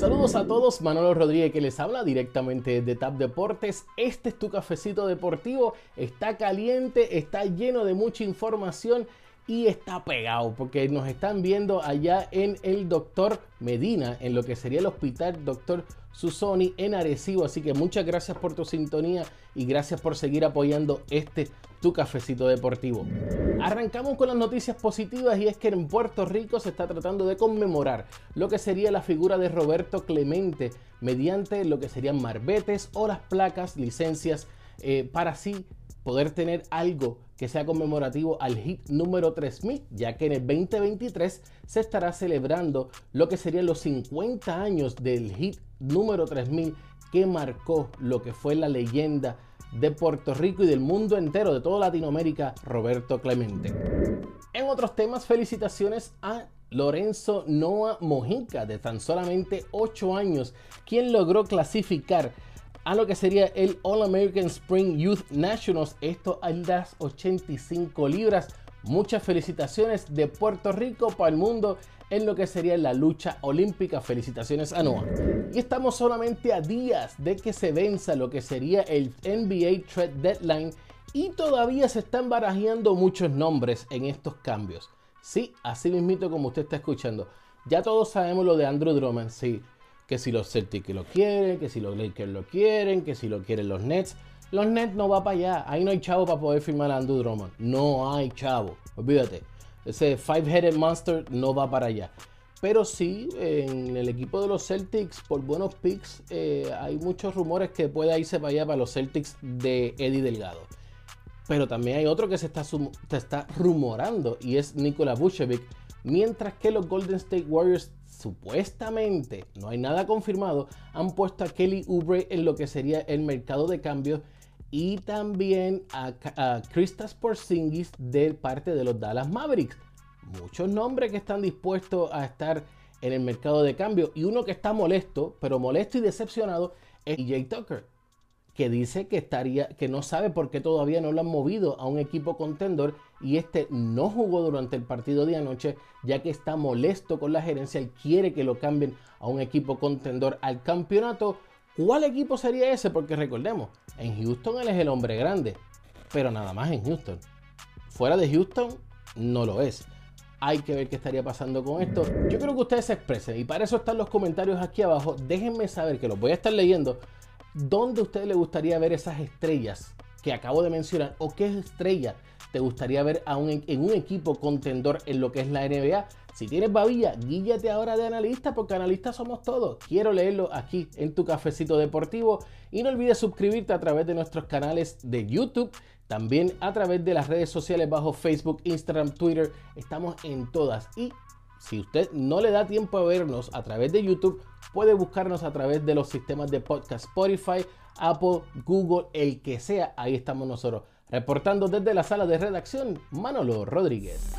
Saludos a todos, Manolo Rodríguez que les habla directamente de TAP Deportes. Este es tu cafecito deportivo, está caliente, está lleno de mucha información y está pegado porque nos están viendo allá en el Doctor Medina, en lo que sería el Hospital Doctor Susoni en Arecibo. Así que muchas gracias por tu sintonía y gracias por seguir apoyando este tu cafecito deportivo. Arrancamos con las noticias positivas y es que en Puerto Rico se está tratando de conmemorar lo que sería la figura de Roberto Clemente mediante lo que serían marbetes o las placas, licencias, eh, para así poder tener algo que sea conmemorativo al hit número 3000, ya que en el 2023 se estará celebrando lo que serían los 50 años del hit número 3000 que marcó lo que fue la leyenda de Puerto Rico y del mundo entero, de toda Latinoamérica, Roberto Clemente. En otros temas, felicitaciones a Lorenzo Noah Mojica, de tan solamente 8 años, quien logró clasificar a lo que sería el All American Spring Youth Nationals, esto a las 85 libras. Muchas felicitaciones de Puerto Rico para el mundo en lo que sería la lucha olímpica. Felicitaciones a Noah. Y estamos solamente a días de que se venza lo que sería el NBA Trade Deadline y todavía se están barajeando muchos nombres en estos cambios. Sí, así mismito como usted está escuchando. Ya todos sabemos lo de Andrew Drummond, sí. Que si los Celtics lo quieren, que si los Lakers lo quieren, que si lo quieren los Nets. Los Nets no va para allá. Ahí no hay chavo para poder firmar a Andrew Drummond. No hay chavo. Olvídate. Ese Five-Headed Monster no va para allá. Pero sí, en el equipo de los Celtics, por buenos picks, eh, hay muchos rumores que pueda irse para allá para los Celtics de Eddie Delgado. Pero también hay otro que se está, está rumorando y es Nikola Vucevic. Mientras que los Golden State Warriors supuestamente, no hay nada confirmado, han puesto a Kelly Oubre en lo que sería el mercado de cambios y también a, a Kristaps Porzingis de parte de los Dallas Mavericks. Muchos nombres que están dispuestos a estar en el mercado de cambio y uno que está molesto, pero molesto y decepcionado es Jay Tucker, que dice que estaría que no sabe por qué todavía no lo han movido a un equipo contendor y este no jugó durante el partido de anoche, ya que está molesto con la gerencia y quiere que lo cambien a un equipo contendor al campeonato ¿Cuál equipo sería ese? Porque recordemos, en Houston él es el hombre grande, pero nada más en Houston. Fuera de Houston no lo es. Hay que ver qué estaría pasando con esto. Yo creo que ustedes se expresen y para eso están los comentarios aquí abajo. Déjenme saber que los voy a estar leyendo. ¿Dónde a ustedes les gustaría ver esas estrellas que acabo de mencionar? ¿O qué estrella te gustaría ver en un equipo contendor en lo que es la NBA? Si tienes babilla, guíllate ahora de analista porque analistas somos todos. Quiero leerlo aquí en tu cafecito deportivo y no olvides suscribirte a través de nuestros canales de YouTube, también a través de las redes sociales bajo Facebook, Instagram, Twitter. Estamos en todas y si usted no le da tiempo a vernos a través de YouTube, puede buscarnos a través de los sistemas de podcast Spotify, Apple, Google, el que sea. Ahí estamos nosotros. Reportando desde la sala de redacción, Manolo Rodríguez.